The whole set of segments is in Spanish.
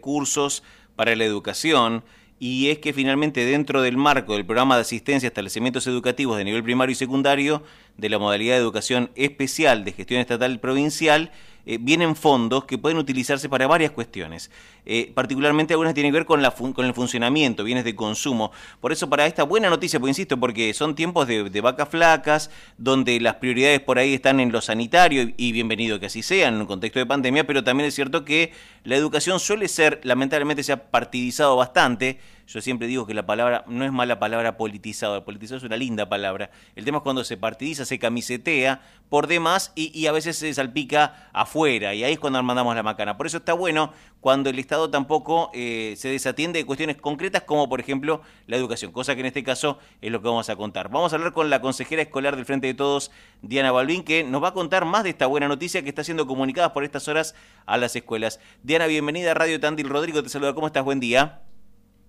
recursos para la educación y es que finalmente dentro del marco del programa de asistencia a establecimientos educativos de nivel primario y secundario de la modalidad de educación especial de gestión estatal provincial, eh, vienen fondos que pueden utilizarse para varias cuestiones. Eh, particularmente algunas tienen que ver con, la con el funcionamiento, bienes de consumo. Por eso para esta buena noticia, pues insisto, porque son tiempos de, vacas flacas, donde las prioridades por ahí están en lo sanitario, y bienvenido que así sea en un contexto de pandemia, pero también es cierto que la educación suele ser, lamentablemente se ha partidizado bastante, yo siempre digo que la palabra, no es mala palabra politizado, politizado es una linda palabra. El tema es cuando se partidiza, se camisetea por demás y, a veces se salpica afuera y ahí es cuando mandamos la macana. Por eso está bueno cuando el Estado tampoco eh, se desatiende de cuestiones concretas como por ejemplo la educación, cosa que en este caso es lo que vamos a contar. Vamos a hablar con la consejera escolar del Frente de Todos, Diana Balvin, que nos va a contar más de esta buena noticia que está siendo comunicada por estas horas a las escuelas. Diana, bienvenida a Radio Tandil. Rodrigo te saluda. ¿Cómo estás? Buen día.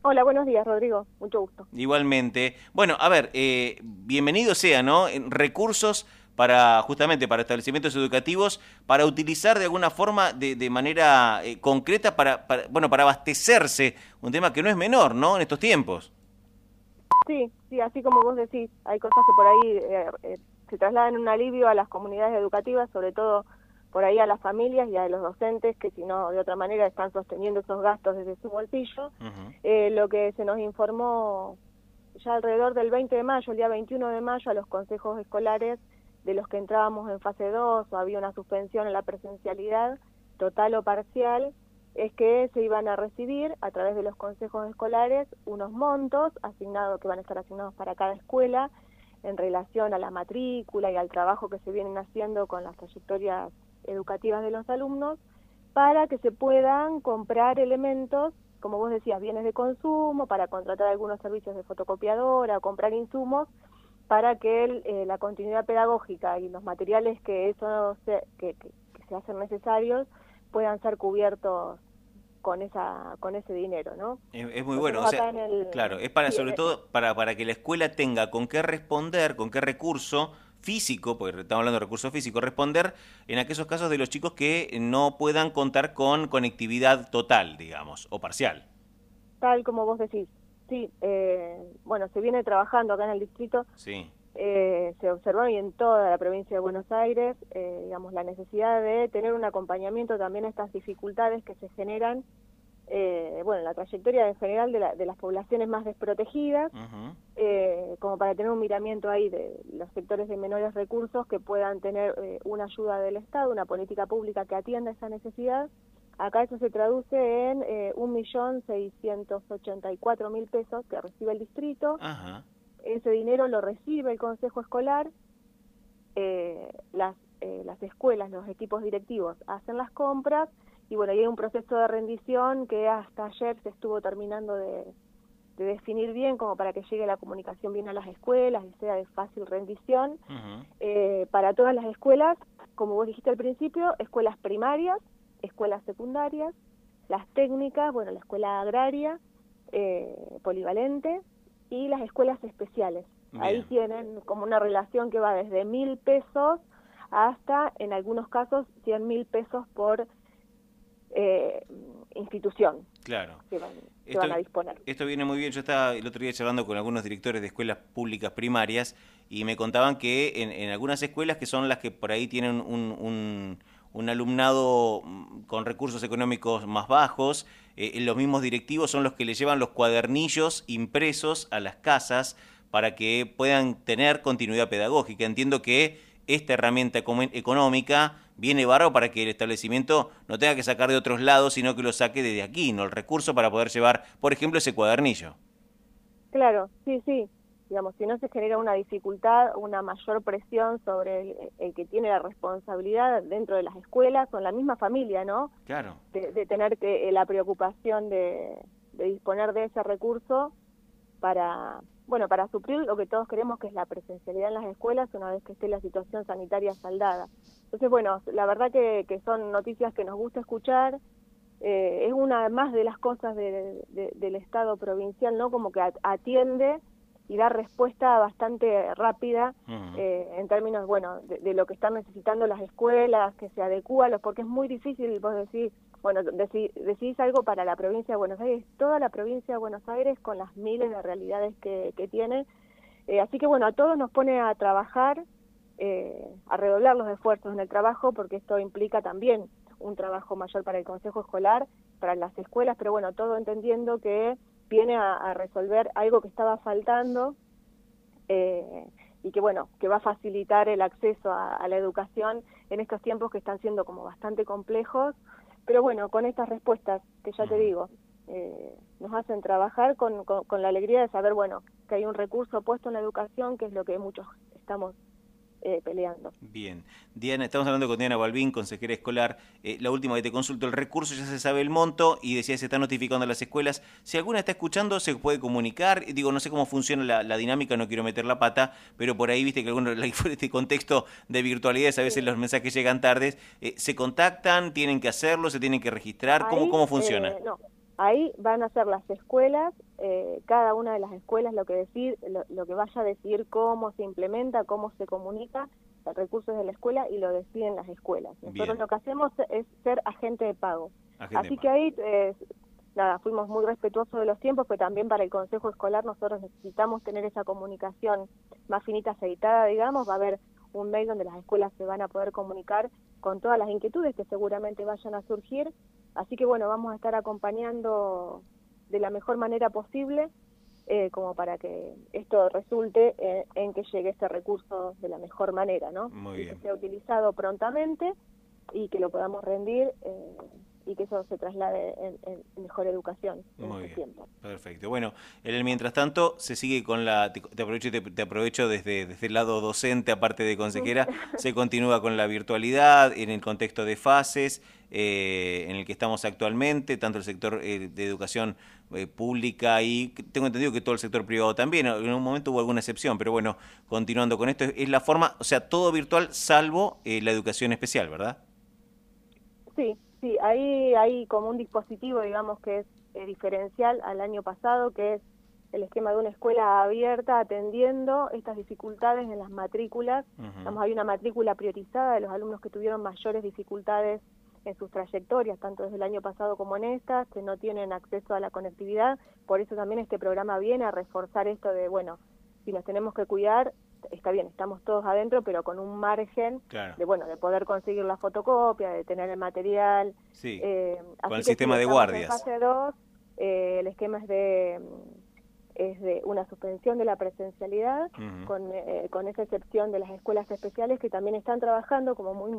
Hola, buenos días, Rodrigo. Mucho gusto. Igualmente. Bueno, a ver, eh, bienvenido sea, ¿no? Recursos para justamente para establecimientos educativos para utilizar de alguna forma de, de manera eh, concreta para, bueno para abastecerse un tema que no es menor no en estos tiempos. Sí sí así como vos decís hay cosas que por ahí eh, se trasladan un alivio a las comunidades educativas sobre todo por ahí a las familias y a los docentes que si no de otra manera están sosteniendo esos gastos desde su bolsillo. Eh, lo que se nos informó ya alrededor del 20 de mayo, el día 21 de mayo, a los consejos escolares de los que entrábamos en fase 2 o había una suspensión en la presencialidad total o parcial, es que se iban a recibir a través de los consejos escolares unos montos asignados que van a estar asignados para cada escuela en relación a la matrícula y al trabajo que se vienen haciendo con las trayectorias educativas de los alumnos para que se puedan comprar elementos, como vos decías, bienes de consumo, para contratar algunos servicios de fotocopiadora, comprar insumos, para que eh, la continuidad pedagógica y los materiales que eso se, que, se hacen necesarios puedan ser cubiertos con esa con ese dinero, ¿no? Es, muy bueno, o sea, claro, es para sobre eh, todo para para que la escuela tenga con qué responder, con qué recurso físico, porque estamos hablando de recursos físicos, responder en aquellos casos de los chicos que no puedan contar con conectividad total, digamos, o parcial. Tal como vos decís. Sí, eh, bueno, se viene trabajando acá en el distrito. Sí. Eh, se observó y en toda la provincia de Buenos Aires, eh, digamos, la necesidad de tener un acompañamiento también a estas dificultades que se generan eh, bueno, la trayectoria en general de, las poblaciones más desprotegidas, eh, como para tener un miramiento ahí de los sectores de menores recursos que puedan tener eh, una ayuda del Estado, una política pública que atienda esa necesidad. Acá eso se traduce en eh, 1.684.000 pesos que recibe el distrito. Ese dinero lo recibe el Consejo Escolar. las, las escuelas, los equipos directivos hacen las compras y bueno, hay un proceso de rendición que hasta ayer se estuvo terminando de, definir bien como para que llegue la comunicación bien a las escuelas y sea de fácil rendición. Eh, para todas las escuelas, como vos dijiste al principio, escuelas primarias, escuelas secundarias, las técnicas, bueno, la escuela agraria, eh, polivalente y las escuelas especiales. Ahí tienen como una relación que va desde mil pesos hasta, en algunos casos, cien mil pesos por eh, institución claro. que, van, esto, a disponer. Esto viene muy bien. Yo estaba el otro día charlando con algunos directores de escuelas públicas primarias y me contaban que en, algunas escuelas que son las que por ahí tienen un, un, alumnado mm, con recursos económicos más bajos, eh, los mismos directivos son los que le llevan los cuadernillos impresos a las casas para que puedan tener continuidad pedagógica. Entiendo que esta herramienta económica viene barro para que el establecimiento no tenga que sacar de otros lados, sino que lo saque desde aquí, ¿no? El recurso para poder llevar, por ejemplo, ese cuadernillo. Claro, sí, sí. Digamos, si no se genera una dificultad, una mayor presión sobre el, que tiene la responsabilidad dentro de las escuelas o en la misma familia, ¿no? Claro. De, tener que, eh, la preocupación de, de disponer de ese recurso para, bueno, para suplir lo que todos queremos que es la presencialidad en las escuelas una vez que esté la situación sanitaria saldada. Entonces, bueno, la verdad que, son noticias que nos gusta escuchar. Eh, es una más de las cosas del Estado provincial, ¿no? Como que atiende y da respuesta bastante rápida eh, en términos, bueno, de, lo que están necesitando las escuelas, que se adecúa, porque es muy difícil, vos decís, bueno, decís algo para la provincia de Buenos Aires, toda la provincia de Buenos Aires con las miles de realidades que, tiene. Eh, así que bueno, a todos nos pone a trabajar, eh, a redoblar los esfuerzos en el trabajo, porque esto implica también un trabajo mayor para el Consejo Escolar, para las escuelas, pero bueno, todo entendiendo que viene a, resolver algo que estaba faltando eh, y que bueno, que va a facilitar el acceso a, la educación en estos tiempos que están siendo como bastante complejos, pero bueno, con estas respuestas que ya te digo, eh, nos hacen trabajar con, con la alegría de saber, bueno, que hay un recurso puesto en la educación, que es lo que muchos estamos eh, peleando. Bien. Diana, estamos hablando con Diana Balbín, consejera escolar. Eh, la última que te consulto, el recurso ya se sabe el monto y decía se está notificando a las escuelas. Si alguna está escuchando, se puede comunicar. Digo, no sé cómo funciona la, dinámica, no quiero meter la pata, pero por ahí viste que algunos, en este contexto de virtualidades, a veces los mensajes llegan tardes. Eh, ¿Se contactan? ¿Tienen que hacerlo? ¿Se tienen que registrar? ¿Cómo, cómo funciona? no. Ahí van a ser las escuelas, eh, cada una de las escuelas lo que decir, lo, que vaya a decidir cómo se implementa, cómo se comunica el recursos de la escuela y lo deciden las escuelas. Nosotros lo que hacemos es ser agente de pago. Así que ahí, eh, nada, fuimos muy respetuosos de los tiempos, pero también para el Consejo Escolar nosotros necesitamos tener esa comunicación más finita, aceitada, digamos, va a haber un mail donde las escuelas se van a poder comunicar con todas las inquietudes que seguramente vayan a surgir Así que bueno, vamos a estar acompañando de la mejor manera posible eh, como para que esto resulte eh, en que llegue este recurso de la mejor manera, ¿no? Muy Que sea utilizado prontamente y que lo podamos rendir eh, y que eso se traslade en, mejor educación Muy este bien. Perfecto. Bueno, en el mientras tanto se sigue con la, te, aprovecho, te, aprovecho desde, desde el lado docente, aparte de consejera, se continúa con la virtualidad en el contexto de fases eh, en el que estamos actualmente, tanto el sector eh, de educación eh, pública y tengo entendido que todo el sector privado también, en un momento hubo alguna excepción, pero bueno, continuando con esto, es la forma, o sea, todo virtual salvo la educación especial, ¿verdad? Sí, Sí, ahí hay como un dispositivo, digamos, que es eh, diferencial al año pasado, que es el esquema de una escuela abierta atendiendo estas dificultades en las matrículas. hay una matrícula priorizada de los alumnos que tuvieron mayores dificultades en sus trayectorias, tanto desde el año pasado como en estas, que no tienen acceso a la conectividad. Por eso también este programa viene a reforzar esto de, bueno, si nos tenemos que cuidar, está bien, estamos todos adentro, pero con un margen de bueno de poder conseguir la fotocopia, de tener el material. Sí, eh, con el sistema de guardias. En fase 2, eh, el esquema es de es de una suspensión de la presencialidad, con, eh, con esa excepción de las escuelas especiales que también están trabajando como muy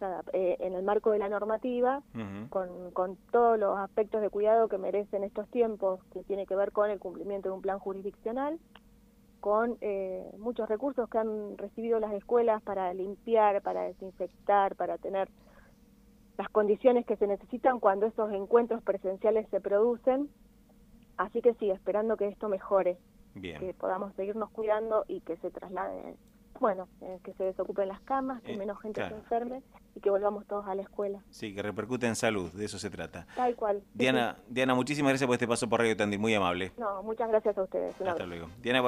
nada, en el marco de la normativa, con, con todos los aspectos de cuidado que merecen estos tiempos, que tiene que ver con el cumplimiento de un plan jurisdiccional con eh, muchos recursos que han recibido las escuelas para limpiar, para desinfectar, para tener las condiciones que se necesitan cuando esos encuentros presenciales se producen. Así que sí, esperando que esto mejore, que podamos seguirnos cuidando y que se traslade, bueno, eh, que se desocupen las camas, que eh, menos gente se enferme y que volvamos todos a la escuela. Sí, que repercute en salud, de eso se trata. Tal cual. Diana, Diana muchísimas gracias por este paso por Radio Tandil, muy amable. No, muchas gracias a ustedes. Hasta luego. Diana